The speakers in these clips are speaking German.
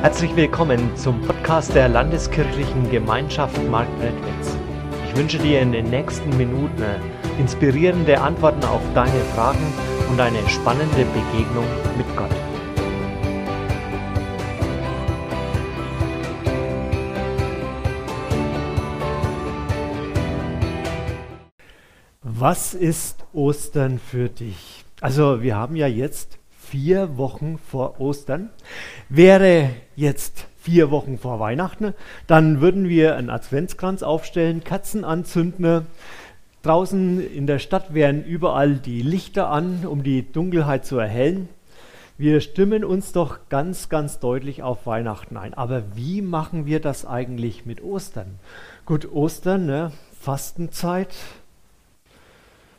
Herzlich willkommen zum Podcast der Landeskirchlichen Gemeinschaft Marktredwitz. Ich wünsche dir in den nächsten Minuten inspirierende Antworten auf deine Fragen und eine spannende Begegnung mit Gott. Was ist Ostern für dich? Also wir haben ja jetzt vier Wochen vor Ostern. Wäre jetzt vier Wochen vor Weihnachten, dann würden wir einen Adventskranz aufstellen, Katzen anzünden. Draußen in der Stadt wären überall die Lichter an, um die Dunkelheit zu erhellen. Wir stimmen uns doch ganz, ganz deutlich auf Weihnachten ein. Aber wie machen wir das eigentlich mit Ostern? Gut, Ostern, ne? Fastenzeit,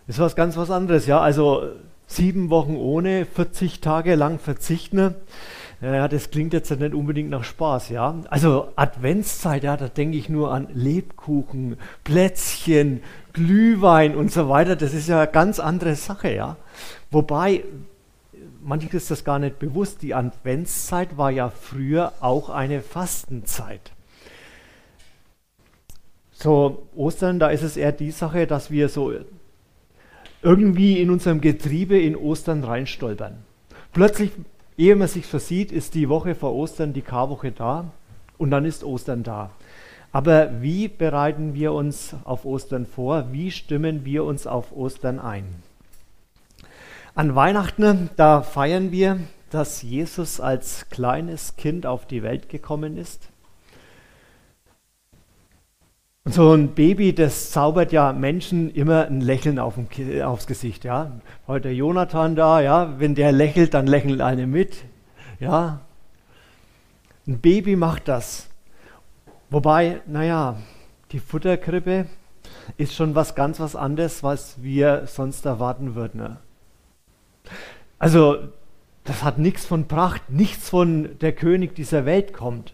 ist was ganz was anderes, ja. Also sieben Wochen ohne, 40 Tage lang verzichten. Ja, das klingt jetzt nicht unbedingt nach Spaß, ja. Also Adventszeit, ja, da denke ich nur an Lebkuchen, Plätzchen, Glühwein und so weiter. Das ist ja eine ganz andere Sache, ja. Wobei, manches ist das gar nicht bewusst, die Adventszeit war ja früher auch eine Fastenzeit. So, Ostern, da ist es eher die Sache, dass wir so irgendwie in unserem Getriebe in Ostern reinstolpern. Plötzlich, ehe man sich versieht, ist die Woche vor Ostern, die Karwoche da und dann ist Ostern da. Aber wie bereiten wir uns auf Ostern vor? Wie stimmen wir uns auf Ostern ein? An Weihnachten, da feiern wir, dass Jesus als kleines Kind auf die Welt gekommen ist. Und so ein Baby, das zaubert ja Menschen immer ein Lächeln auf dem, aufs Gesicht. Ja? Heute Jonathan da, ja, wenn der lächelt, dann lächelt eine mit. Ja? Ein Baby macht das. Wobei, naja, die Futterkrippe ist schon was ganz was anderes, was wir sonst erwarten würden. Ne? Also, das hat nichts von Pracht, nichts von der König dieser Welt kommt.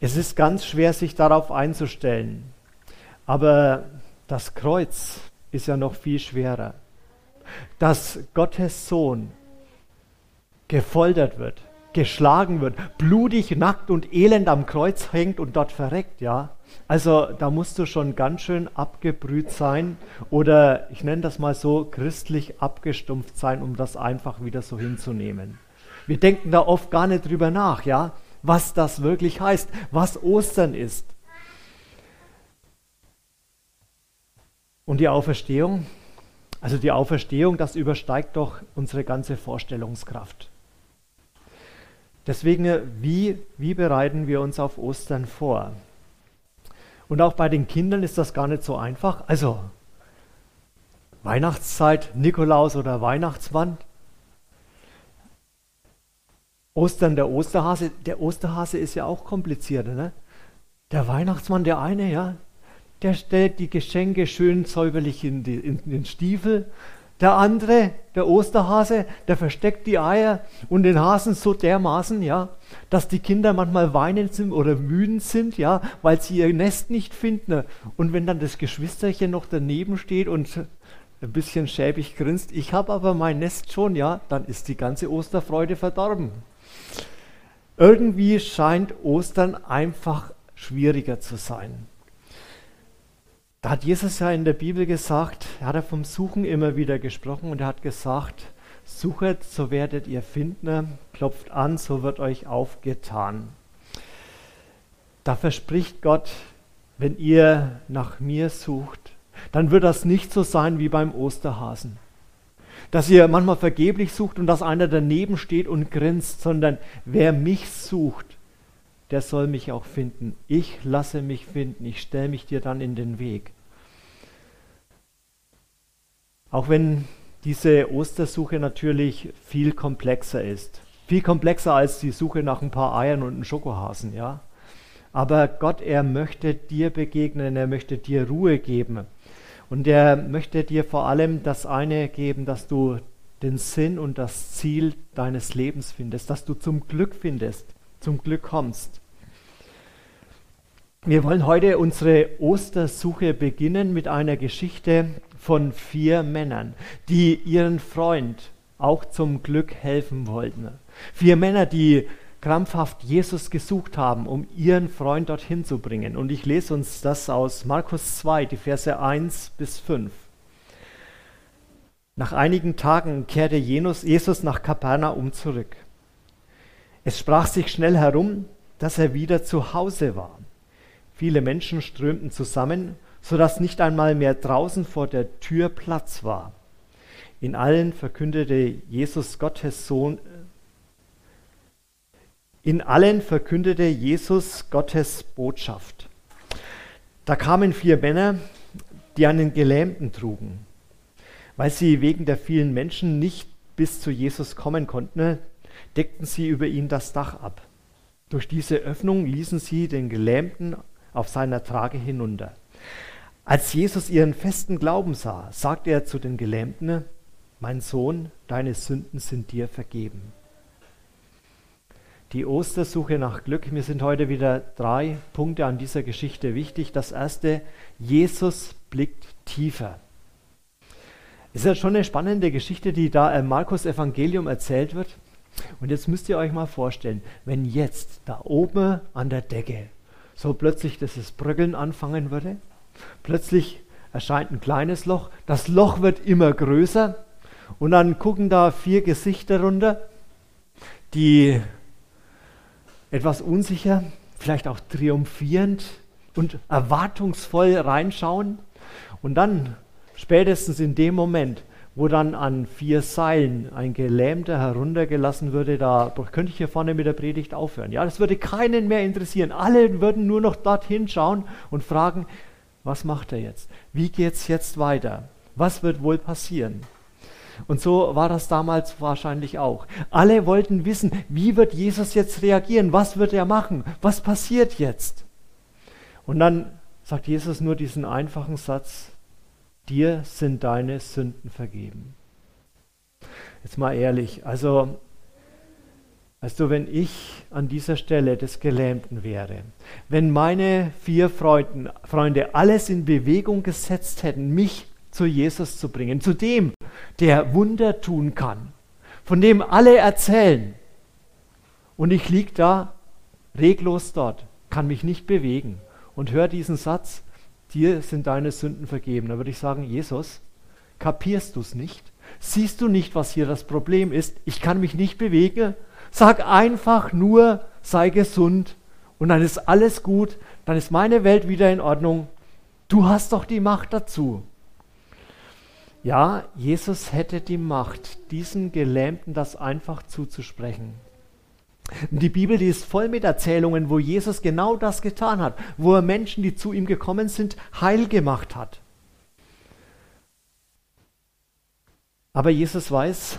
Es ist ganz schwer, sich darauf einzustellen. Aber das Kreuz ist ja noch viel schwerer. Dass Gottes Sohn gefoltert wird, geschlagen wird, blutig, nackt und elend am Kreuz hängt und dort verreckt, ja. Also da musst du schon ganz schön abgebrüht sein oder ich nenne das mal so christlich abgestumpft sein, um das einfach wieder so hinzunehmen. Wir denken da oft gar nicht drüber nach, ja was das wirklich heißt, was Ostern ist. Und die Auferstehung, also die Auferstehung, das übersteigt doch unsere ganze Vorstellungskraft. Deswegen, wie, wie bereiten wir uns auf Ostern vor? Und auch bei den Kindern ist das gar nicht so einfach. Also Weihnachtszeit, Nikolaus oder Weihnachtsmann, Ostern, der Osterhase, der Osterhase ist ja auch komplizierter, ne? Der Weihnachtsmann, der eine, ja, der stellt die Geschenke schön säuberlich in, die, in, den Stiefel. Der andere, der Osterhase, der versteckt die Eier und den Hasen so dermaßen, ja, dass die Kinder manchmal weinend sind oder wütend sind, ja, weil sie ihr Nest nicht finden. Und wenn dann das Geschwisterchen noch daneben steht und ein bisschen schäbig grinst, ich habe aber mein Nest schon, ja, dann ist die ganze Osterfreude verdorben. Irgendwie scheint Ostern einfach schwieriger zu sein. Da hat Jesus ja in der Bibel gesagt, er hat er vom Suchen immer wieder gesprochen und er hat gesagt, suchet, so werdet ihr finden, klopft an, so wird euch aufgetan. Da verspricht Gott, wenn ihr nach mir sucht, dann wird das nicht so sein wie beim Osterhasen dass ihr manchmal vergeblich sucht und dass einer daneben steht und grinst, sondern wer mich sucht, der soll mich auch finden. Ich lasse mich finden, ich stelle mich dir dann in den Weg. Auch wenn diese Ostersuche natürlich viel komplexer ist. Viel komplexer als die Suche nach ein paar Eiern und einem Schokohasen, ja. Aber Gott, er möchte dir begegnen, er möchte dir Ruhe geben. Und er möchte dir vor allem das eine geben, dass du den Sinn und das Ziel deines Lebens findest, dass du zum Glück findest, zum Glück kommst. Wir wollen heute unsere Ostersuche beginnen mit einer Geschichte von vier Männern, die ihren Freund auch zum Glück helfen wollten. Vier Männer, die krampfhaft Jesus gesucht haben, um ihren Freund dorthin zu bringen. Und ich lese uns das aus Markus 2, die Verse 1 bis 5. Nach einigen Tagen kehrte Jesus nach Kapernaum zurück. Es sprach sich schnell herum, dass er wieder zu Hause war. Viele Menschen strömten zusammen, sodass nicht einmal mehr draußen vor der Tür Platz war. In allen verkündete Jesus Gottes Sohn, in allen verkündete Jesus Gottes Botschaft. Da kamen vier Männer, die einen Gelähmten trugen. Weil sie wegen der vielen Menschen nicht bis zu Jesus kommen konnten, deckten sie über ihn das Dach ab. Durch diese Öffnung ließen sie den Gelähmten auf seiner Trage hinunter. Als Jesus ihren festen Glauben sah, sagte er zu den Gelähmten, Mein Sohn, deine Sünden sind dir vergeben die Ostersuche nach Glück. Mir sind heute wieder drei Punkte an dieser Geschichte wichtig. Das erste, Jesus blickt tiefer. Es ist ja schon eine spannende Geschichte, die da im Markus Evangelium erzählt wird. Und jetzt müsst ihr euch mal vorstellen, wenn jetzt da oben an der Decke so plötzlich dieses Bröckeln anfangen würde, plötzlich erscheint ein kleines Loch, das Loch wird immer größer und dann gucken da vier Gesichter runter, die etwas unsicher, vielleicht auch triumphierend und erwartungsvoll reinschauen. Und dann, spätestens in dem Moment, wo dann an vier Seilen ein Gelähmter heruntergelassen würde, da könnte ich hier vorne mit der Predigt aufhören. Ja, das würde keinen mehr interessieren. Alle würden nur noch dorthin schauen und fragen, was macht er jetzt? Wie geht es jetzt weiter? Was wird wohl passieren? Und so war das damals wahrscheinlich auch. Alle wollten wissen, wie wird Jesus jetzt reagieren? Was wird er machen? Was passiert jetzt? Und dann sagt Jesus nur diesen einfachen Satz, dir sind deine Sünden vergeben. Jetzt mal ehrlich, also, weißt du, wenn ich an dieser Stelle des Gelähmten wäre, wenn meine vier Freuden, Freunde alles in Bewegung gesetzt hätten, mich zu Jesus zu bringen, zu dem, der Wunder tun kann, von dem alle erzählen. Und ich liege da reglos dort, kann mich nicht bewegen und höre diesen Satz, dir sind deine Sünden vergeben. Da würde ich sagen, Jesus, kapierst du es nicht? Siehst du nicht, was hier das Problem ist? Ich kann mich nicht bewegen. Sag einfach nur, sei gesund und dann ist alles gut, dann ist meine Welt wieder in Ordnung. Du hast doch die Macht dazu. Ja, Jesus hätte die Macht, diesen Gelähmten das einfach zuzusprechen. Die Bibel, die ist voll mit Erzählungen, wo Jesus genau das getan hat, wo er Menschen, die zu ihm gekommen sind, heil gemacht hat. Aber Jesus weiß,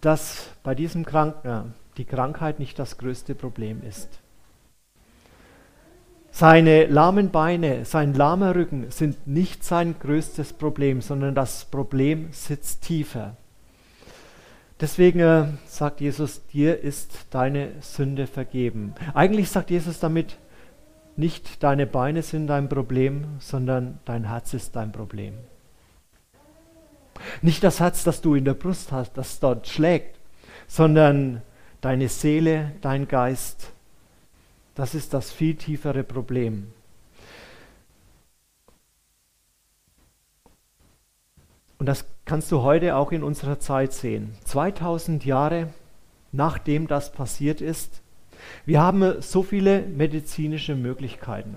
dass bei diesem Kranken die Krankheit nicht das größte Problem ist. Seine lahmen Beine, sein lahmer Rücken sind nicht sein größtes Problem, sondern das Problem sitzt tiefer. Deswegen äh, sagt Jesus, dir ist deine Sünde vergeben. Eigentlich sagt Jesus damit, nicht deine Beine sind dein Problem, sondern dein Herz ist dein Problem. Nicht das Herz, das du in der Brust hast, das dort schlägt, sondern deine Seele, dein Geist, das ist das viel tiefere Problem. Und das kannst du heute auch in unserer Zeit sehen. 2000 Jahre nachdem das passiert ist, wir haben so viele medizinische Möglichkeiten.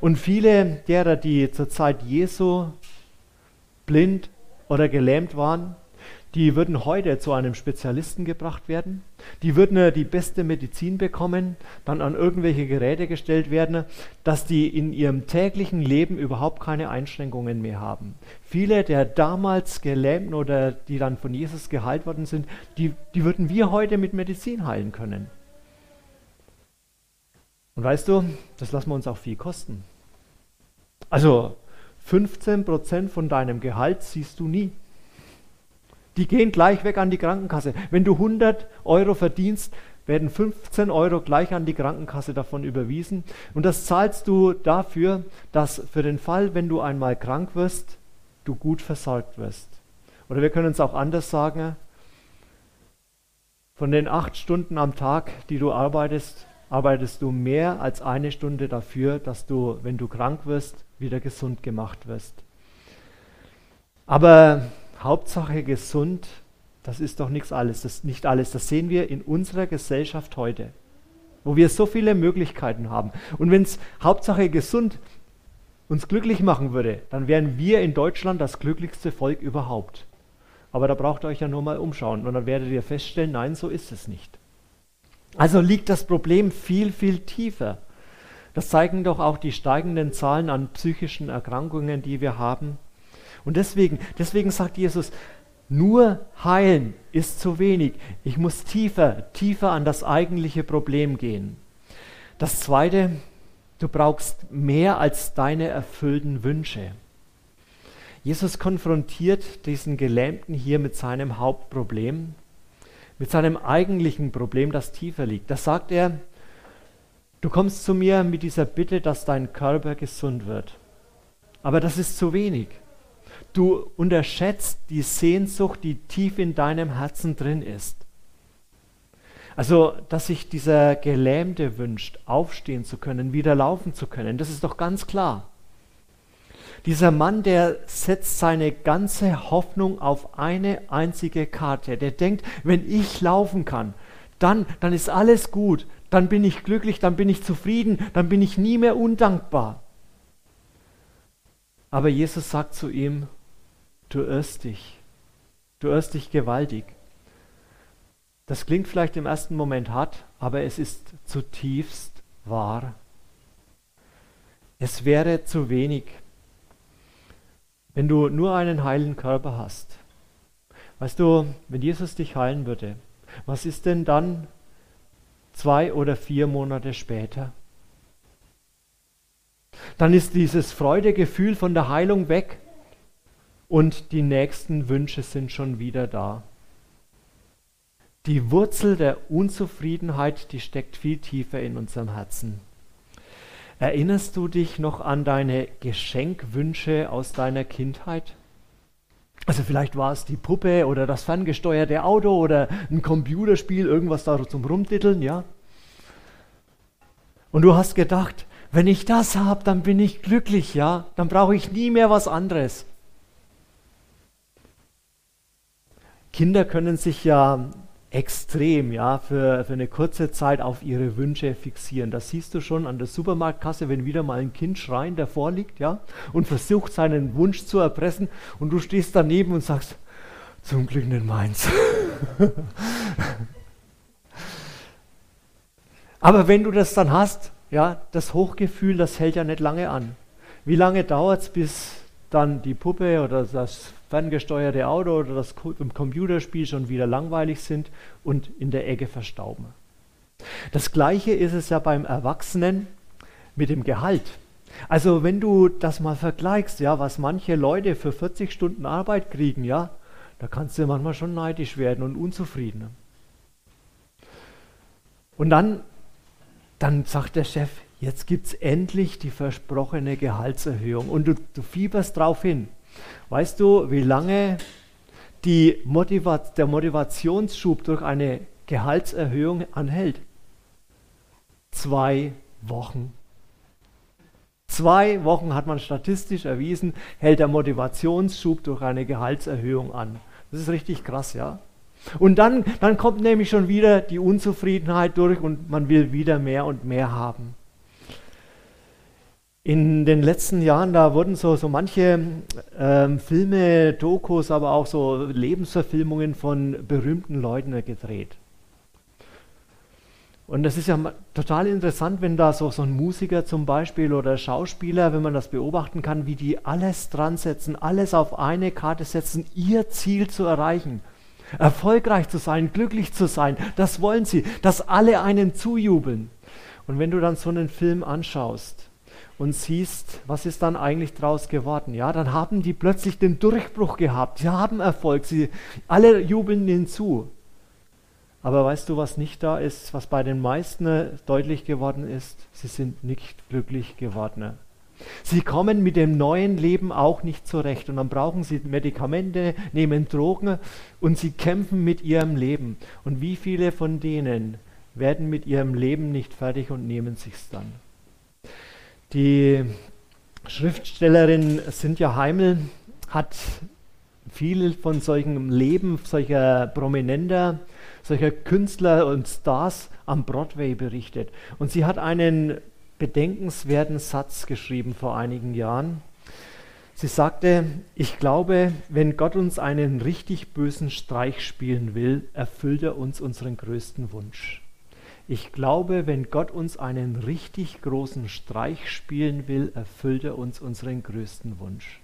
Und viele derer, die zur Zeit Jesu blind oder gelähmt waren, die würden heute zu einem Spezialisten gebracht werden, die würden die beste Medizin bekommen, dann an irgendwelche Geräte gestellt werden, dass die in ihrem täglichen Leben überhaupt keine Einschränkungen mehr haben. Viele der damals Gelähmten oder die dann von Jesus geheilt worden sind, die, die würden wir heute mit Medizin heilen können. Und weißt du, das lassen wir uns auch viel kosten. Also 15% von deinem Gehalt siehst du nie. Die gehen gleich weg an die Krankenkasse. Wenn du 100 Euro verdienst, werden 15 Euro gleich an die Krankenkasse davon überwiesen. Und das zahlst du dafür, dass für den Fall, wenn du einmal krank wirst, du gut versorgt wirst. Oder wir können es auch anders sagen. Von den acht Stunden am Tag, die du arbeitest, arbeitest du mehr als eine Stunde dafür, dass du, wenn du krank wirst, wieder gesund gemacht wirst. Aber Hauptsache gesund, das ist doch nichts alles, das nicht alles. Das sehen wir in unserer Gesellschaft heute, wo wir so viele Möglichkeiten haben. Und wenn es Hauptsache gesund uns glücklich machen würde, dann wären wir in Deutschland das glücklichste Volk überhaupt. Aber da braucht ihr euch ja nur mal umschauen und dann werdet ihr feststellen, nein, so ist es nicht. Also liegt das Problem viel, viel tiefer. Das zeigen doch auch die steigenden Zahlen an psychischen Erkrankungen, die wir haben. Und deswegen, deswegen sagt Jesus, nur heilen ist zu wenig. Ich muss tiefer, tiefer an das eigentliche Problem gehen. Das Zweite, du brauchst mehr als deine erfüllten Wünsche. Jesus konfrontiert diesen Gelähmten hier mit seinem Hauptproblem, mit seinem eigentlichen Problem, das tiefer liegt. Da sagt er, du kommst zu mir mit dieser Bitte, dass dein Körper gesund wird. Aber das ist zu wenig. Du unterschätzt die Sehnsucht, die tief in deinem Herzen drin ist. Also, dass sich dieser Gelähmte wünscht, aufstehen zu können, wieder laufen zu können, das ist doch ganz klar. Dieser Mann, der setzt seine ganze Hoffnung auf eine einzige Karte. Der denkt, wenn ich laufen kann, dann, dann ist alles gut, dann bin ich glücklich, dann bin ich zufrieden, dann bin ich nie mehr undankbar. Aber Jesus sagt zu ihm, du irrst dich, du irrst dich gewaltig. Das klingt vielleicht im ersten Moment hart, aber es ist zutiefst wahr. Es wäre zu wenig, wenn du nur einen heilen Körper hast. Weißt du, wenn Jesus dich heilen würde, was ist denn dann zwei oder vier Monate später? Dann ist dieses Freudegefühl von der Heilung weg und die nächsten Wünsche sind schon wieder da. Die Wurzel der Unzufriedenheit, die steckt viel tiefer in unserem Herzen. Erinnerst du dich noch an deine Geschenkwünsche aus deiner Kindheit? Also vielleicht war es die Puppe oder das ferngesteuerte Auto oder ein Computerspiel, irgendwas da zum Rumtiteln, ja? Und du hast gedacht, wenn ich das habe, dann bin ich glücklich, ja? Dann brauche ich nie mehr was anderes. Kinder können sich ja extrem, ja, für, für eine kurze Zeit auf ihre Wünsche fixieren. Das siehst du schon an der Supermarktkasse, wenn wieder mal ein Kind schreiend davor liegt, ja, und versucht seinen Wunsch zu erpressen und du stehst daneben und sagst, zum Glück nicht meins. Aber wenn du das dann hast, ja, das Hochgefühl, das hält ja nicht lange an. Wie lange dauert es, bis dann die Puppe oder das ferngesteuerte Auto oder das Computerspiel schon wieder langweilig sind und in der Ecke verstauben. Das gleiche ist es ja beim Erwachsenen mit dem Gehalt. Also wenn du das mal vergleichst, ja, was manche Leute für 40 Stunden Arbeit kriegen, ja, da kannst du manchmal schon neidisch werden und unzufrieden. Und dann, dann sagt der Chef, jetzt gibt es endlich die versprochene Gehaltserhöhung und du, du fieberst drauf hin. Weißt du, wie lange Motiva der Motivationsschub durch eine Gehaltserhöhung anhält? Zwei Wochen. Zwei Wochen hat man statistisch erwiesen, hält der Motivationsschub durch eine Gehaltserhöhung an. Das ist richtig krass, ja? Und dann, dann kommt nämlich schon wieder die Unzufriedenheit durch und man will wieder mehr und mehr haben. In den letzten Jahren, da wurden so, so manche ähm, Filme, Dokus, aber auch so Lebensverfilmungen von berühmten Leuten gedreht. Und das ist ja total interessant, wenn da so, so ein Musiker zum Beispiel oder Schauspieler, wenn man das beobachten kann, wie die alles dran setzen, alles auf eine Karte setzen, ihr Ziel zu erreichen. Erfolgreich zu sein, glücklich zu sein, das wollen sie, dass alle einen zujubeln. Und wenn du dann so einen Film anschaust, und siehst, was ist dann eigentlich draus geworden. Ja, dann haben die plötzlich den Durchbruch gehabt. Sie haben Erfolg. Sie alle jubeln hinzu. Aber weißt du, was nicht da ist, was bei den meisten deutlich geworden ist? Sie sind nicht glücklich geworden. Sie kommen mit dem neuen Leben auch nicht zurecht und dann brauchen sie Medikamente, nehmen Drogen und sie kämpfen mit ihrem Leben. Und wie viele von denen werden mit ihrem Leben nicht fertig und nehmen sich's dann? Die Schriftstellerin Cynthia Heimel hat viel von solchen Leben solcher Prominenter, solcher Künstler und Stars am Broadway berichtet. Und sie hat einen bedenkenswerten Satz geschrieben vor einigen Jahren. Sie sagte, ich glaube, wenn Gott uns einen richtig bösen Streich spielen will, erfüllt er uns unseren größten Wunsch. Ich glaube, wenn Gott uns einen richtig großen Streich spielen will, erfüllt er uns unseren größten Wunsch.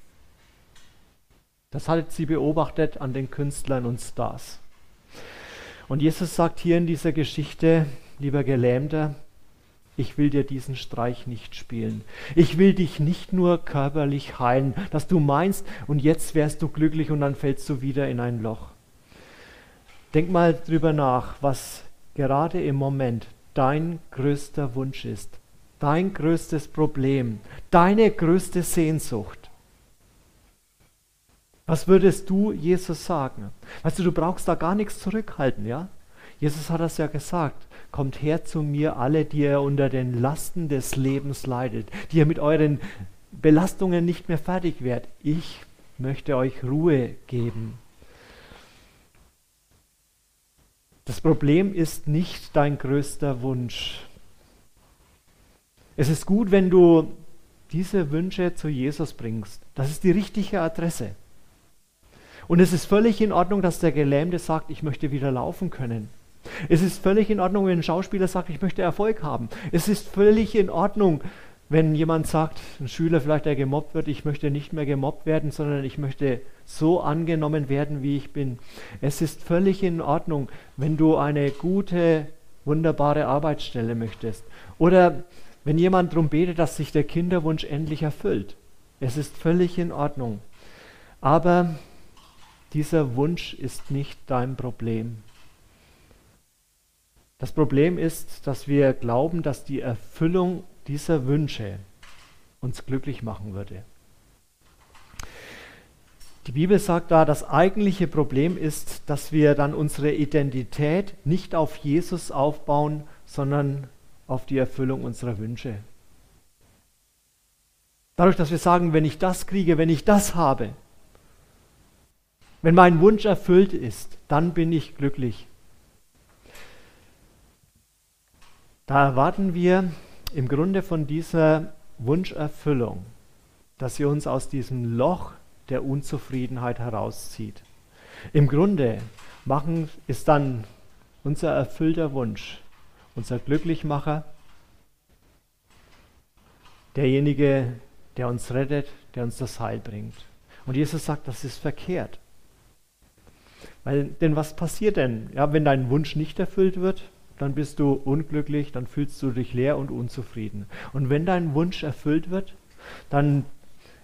Das hat sie beobachtet an den Künstlern und Stars. Und Jesus sagt hier in dieser Geschichte, lieber Gelähmter, ich will dir diesen Streich nicht spielen. Ich will dich nicht nur körperlich heilen, dass du meinst, und jetzt wärst du glücklich und dann fällst du wieder in ein Loch. Denk mal drüber nach, was gerade im Moment dein größter Wunsch ist, dein größtes Problem, deine größte Sehnsucht. Was würdest du Jesus sagen? Weißt du, du brauchst da gar nichts zurückhalten, ja? Jesus hat das ja gesagt. Kommt her zu mir, alle, die ihr unter den Lasten des Lebens leidet, die ihr mit euren Belastungen nicht mehr fertig werdet. Ich möchte euch Ruhe geben. Das Problem ist nicht dein größter Wunsch. Es ist gut, wenn du diese Wünsche zu Jesus bringst. Das ist die richtige Adresse. Und es ist völlig in Ordnung, dass der Gelähmte sagt, ich möchte wieder laufen können. Es ist völlig in Ordnung, wenn ein Schauspieler sagt, ich möchte Erfolg haben. Es ist völlig in Ordnung, wenn jemand sagt, ein Schüler vielleicht, der gemobbt wird, ich möchte nicht mehr gemobbt werden, sondern ich möchte so angenommen werden, wie ich bin. Es ist völlig in Ordnung, wenn du eine gute, wunderbare Arbeitsstelle möchtest. Oder wenn jemand darum betet, dass sich der Kinderwunsch endlich erfüllt. Es ist völlig in Ordnung. Aber dieser Wunsch ist nicht dein Problem. Das Problem ist, dass wir glauben, dass die Erfüllung dieser Wünsche uns glücklich machen würde. Die Bibel sagt da, das eigentliche Problem ist, dass wir dann unsere Identität nicht auf Jesus aufbauen, sondern auf die Erfüllung unserer Wünsche. Dadurch, dass wir sagen, wenn ich das kriege, wenn ich das habe, wenn mein Wunsch erfüllt ist, dann bin ich glücklich. Da erwarten wir im Grunde von dieser Wunscherfüllung, dass sie uns aus diesem Loch der Unzufriedenheit herauszieht. Im Grunde machen ist dann unser erfüllter Wunsch, unser Glücklichmacher, derjenige, der uns rettet, der uns das Heil bringt. Und Jesus sagt, das ist verkehrt. Weil, denn was passiert denn, ja, wenn dein Wunsch nicht erfüllt wird? Dann bist du unglücklich, dann fühlst du dich leer und unzufrieden. Und wenn dein Wunsch erfüllt wird, dann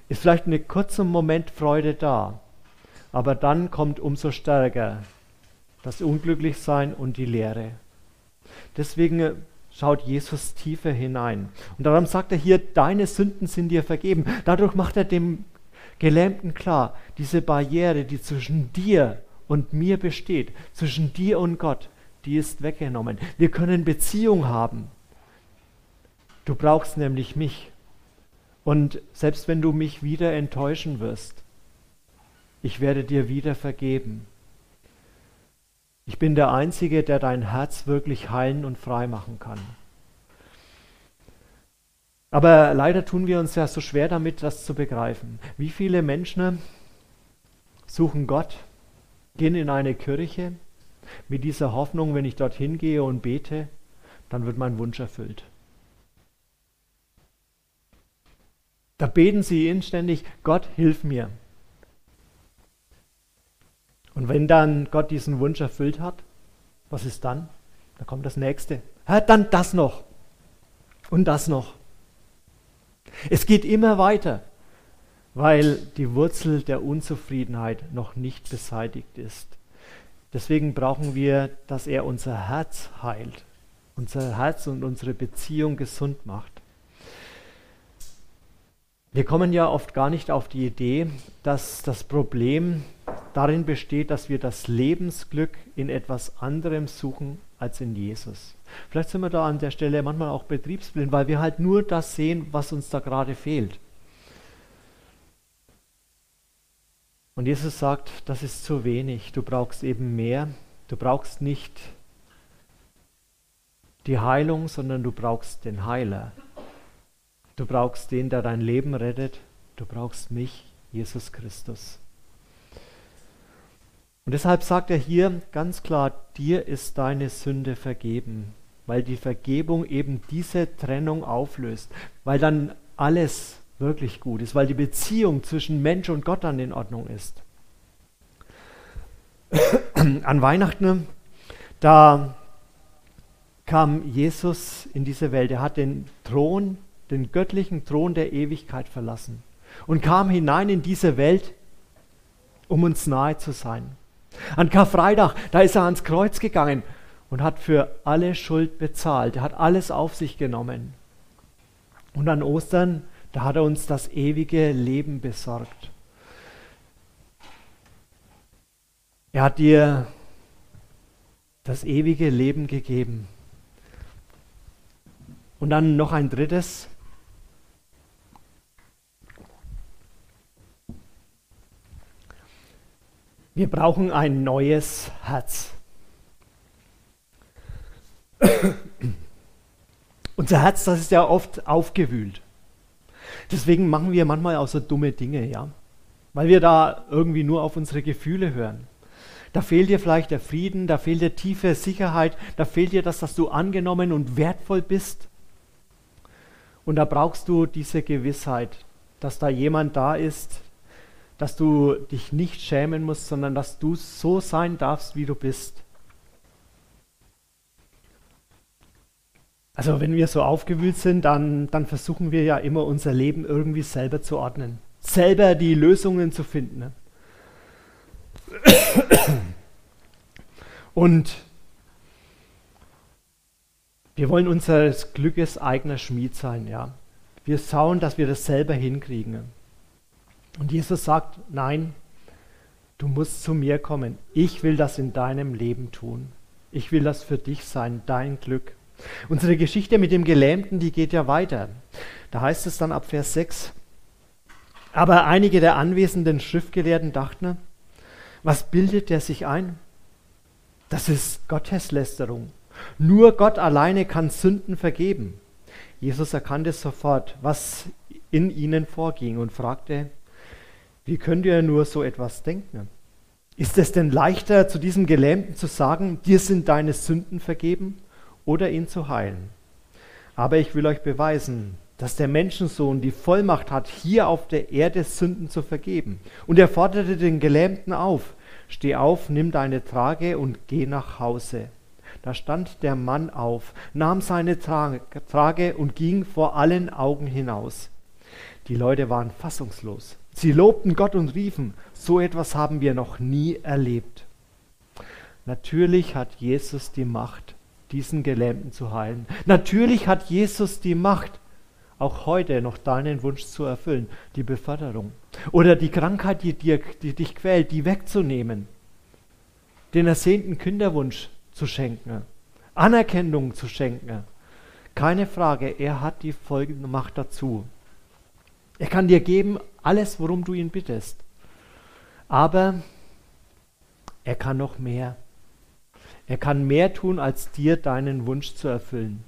ist vielleicht eine kurze Moment Freude da. Aber dann kommt umso stärker das Unglücklichsein und die Leere. Deswegen schaut Jesus tiefer hinein. Und darum sagt er hier, deine Sünden sind dir vergeben. Dadurch macht er dem Gelähmten klar, diese Barriere, die zwischen dir und mir besteht, zwischen dir und Gott, die ist weggenommen. Wir können Beziehung haben. Du brauchst nämlich mich. Und selbst wenn du mich wieder enttäuschen wirst, ich werde dir wieder vergeben. Ich bin der Einzige, der dein Herz wirklich heilen und frei machen kann. Aber leider tun wir uns ja so schwer damit, das zu begreifen. Wie viele Menschen suchen Gott gehen in eine Kirche mit dieser Hoffnung, wenn ich dorthin gehe und bete, dann wird mein Wunsch erfüllt. Da beten sie inständig, Gott, hilf mir. Und wenn dann Gott diesen Wunsch erfüllt hat, was ist dann? Da kommt das nächste. Ja, dann das noch. Und das noch. Es geht immer weiter weil die Wurzel der Unzufriedenheit noch nicht beseitigt ist. Deswegen brauchen wir, dass er unser Herz heilt, unser Herz und unsere Beziehung gesund macht. Wir kommen ja oft gar nicht auf die Idee, dass das Problem darin besteht, dass wir das Lebensglück in etwas anderem suchen als in Jesus. Vielleicht sind wir da an der Stelle manchmal auch betriebsblind, weil wir halt nur das sehen, was uns da gerade fehlt. Und Jesus sagt, das ist zu wenig, du brauchst eben mehr. Du brauchst nicht die Heilung, sondern du brauchst den Heiler. Du brauchst den, der dein Leben rettet. Du brauchst mich, Jesus Christus. Und deshalb sagt er hier ganz klar, dir ist deine Sünde vergeben, weil die Vergebung eben diese Trennung auflöst, weil dann alles wirklich gut ist, weil die Beziehung zwischen Mensch und Gott dann in Ordnung ist. An Weihnachten, da kam Jesus in diese Welt. Er hat den Thron den göttlichen Thron der Ewigkeit verlassen und kam hinein in diese Welt, um uns nahe zu sein. An Karfreitag, da ist er ans Kreuz gegangen und hat für alle Schuld bezahlt. Er hat alles auf sich genommen. Und an Ostern, da hat er uns das ewige Leben besorgt. Er hat dir das ewige Leben gegeben. Und dann noch ein drittes. Wir brauchen ein neues Herz. Unser Herz, das ist ja oft aufgewühlt. Deswegen machen wir manchmal auch so dumme Dinge, ja. Weil wir da irgendwie nur auf unsere Gefühle hören. Da fehlt dir vielleicht der Frieden, da fehlt dir tiefe Sicherheit, da fehlt dir das, dass du angenommen und wertvoll bist. Und da brauchst du diese Gewissheit, dass da jemand da ist, dass du dich nicht schämen musst, sondern dass du so sein darfst, wie du bist. Also wenn wir so aufgewühlt sind, dann, dann versuchen wir ja immer unser Leben irgendwie selber zu ordnen, selber die Lösungen zu finden. Ne? Und wir wollen unseres Glückes eigener Schmied sein, ja. Wir schauen, dass wir das selber hinkriegen. Und Jesus sagt, nein, du musst zu mir kommen. Ich will das in deinem Leben tun. Ich will das für dich sein, dein Glück. Unsere Geschichte mit dem Gelähmten, die geht ja weiter. Da heißt es dann ab Vers 6, aber einige der anwesenden Schriftgelehrten dachten, was bildet der sich ein? Das ist Gotteslästerung. Nur Gott alleine kann Sünden vergeben. Jesus erkannte sofort, was in ihnen vorging und fragte, wie könnt ihr nur so etwas denken? Ist es denn leichter, zu diesem Gelähmten zu sagen, dir sind deine Sünden vergeben, oder ihn zu heilen? Aber ich will euch beweisen, dass der Menschensohn die Vollmacht hat, hier auf der Erde Sünden zu vergeben. Und er forderte den Gelähmten auf, steh auf, nimm deine Trage und geh nach Hause. Da stand der Mann auf, nahm seine Trage und ging vor allen Augen hinaus. Die Leute waren fassungslos. Sie lobten Gott und riefen, so etwas haben wir noch nie erlebt. Natürlich hat Jesus die Macht, diesen Gelähmten zu heilen. Natürlich hat Jesus die Macht, auch heute noch deinen Wunsch zu erfüllen, die Beförderung oder die Krankheit, die, dir, die dich quält, die wegzunehmen, den ersehnten Kinderwunsch zu schenken, Anerkennung zu schenken. Keine Frage, er hat die folgende Macht dazu. Er kann dir geben alles, worum du ihn bittest. Aber er kann noch mehr. Er kann mehr tun, als dir deinen Wunsch zu erfüllen.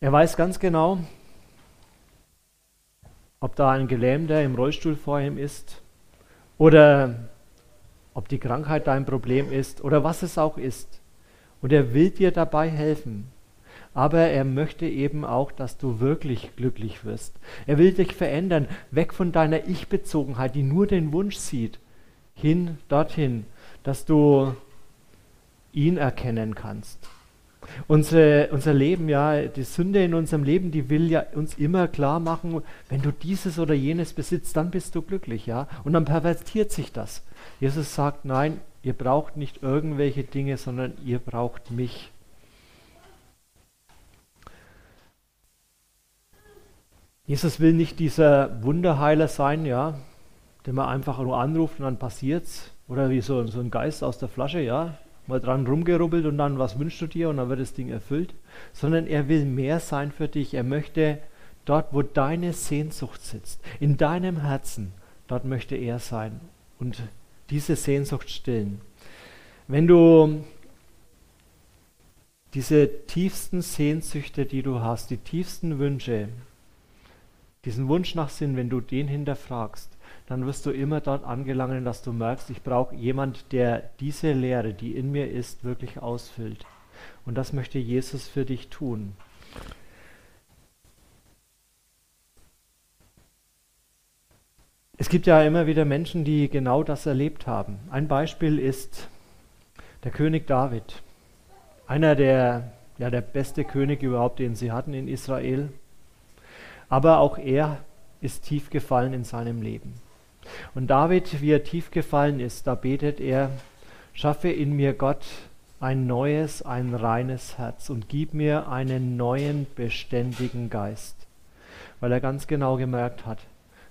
Er weiß ganz genau, ob da ein Gelähmter im Rollstuhl vor ihm ist oder ob die Krankheit dein Problem ist oder was es auch ist. Und er will dir dabei helfen aber er möchte eben auch, dass du wirklich glücklich wirst. Er will dich verändern, weg von deiner Ich-Bezogenheit, die nur den Wunsch sieht, hin dorthin, dass du ihn erkennen kannst. Unsere, unser Leben, ja, die Sünde in unserem Leben, die will ja uns immer klar machen, wenn du dieses oder jenes besitzt, dann bist du glücklich, ja. Und dann pervertiert sich das. Jesus sagt, nein, ihr braucht nicht irgendwelche Dinge, sondern ihr braucht mich. Jesus will nicht dieser Wunderheiler sein, ja, den man einfach nur anruft und dann passiert's. Oder wie so, so ein Geist aus der Flasche, ja, mal dran rumgerubbelt und dann, was wünschst du dir und dann wird das Ding erfüllt. Sondern er will mehr sein für dich. Er möchte dort, wo deine Sehnsucht sitzt, in deinem Herzen, dort möchte er sein und diese Sehnsucht stillen. Wenn du diese tiefsten Sehnsüchte, die du hast, die tiefsten Wünsche, diesen Wunsch nach Sinn, wenn du den hinterfragst, dann wirst du immer dort angelangen, dass du merkst, ich brauche jemand, der diese Lehre, die in mir ist, wirklich ausfüllt. Und das möchte Jesus für dich tun. Es gibt ja immer wieder Menschen, die genau das erlebt haben. Ein Beispiel ist der König David. Einer der, ja, der beste König überhaupt, den sie hatten in Israel. Aber auch er ist tief gefallen in seinem Leben. Und David, wie er tief gefallen ist, da betet er, schaffe in mir Gott ein neues, ein reines Herz und gib mir einen neuen, beständigen Geist. Weil er ganz genau gemerkt hat,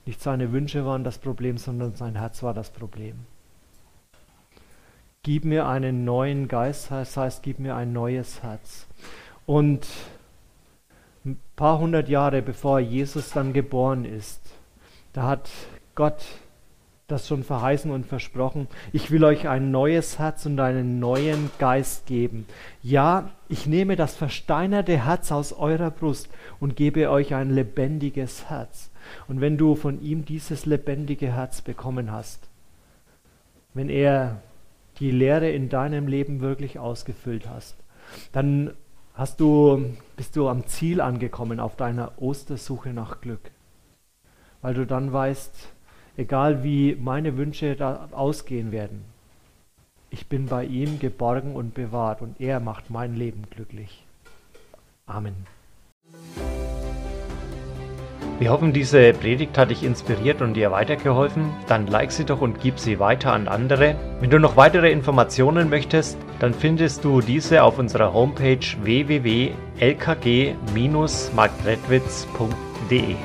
nicht seine Wünsche waren das Problem, sondern sein Herz war das Problem. Gib mir einen neuen Geist, das heißt, gib mir ein neues Herz. Und ein paar hundert Jahre bevor Jesus dann geboren ist, da hat Gott das schon verheißen und versprochen. Ich will euch ein neues Herz und einen neuen Geist geben. Ja, ich nehme das versteinerte Herz aus eurer Brust und gebe euch ein lebendiges Herz. Und wenn du von ihm dieses lebendige Herz bekommen hast, wenn er die Lehre in deinem Leben wirklich ausgefüllt hast, dann hast du, bist du am Ziel angekommen auf deiner Ostersuche nach Glück. Weil du dann weißt, egal wie meine Wünsche ausgehen werden, ich bin bei ihm geborgen und bewahrt und er macht mein Leben glücklich. Amen. Wir hoffen, diese Predigt hat dich inspiriert und dir weitergeholfen. Dann like sie doch und gib sie weiter an andere. Wenn du noch weitere Informationen möchtest, dann findest du diese auf unserer Homepage www.lkg-marktredwitz.de.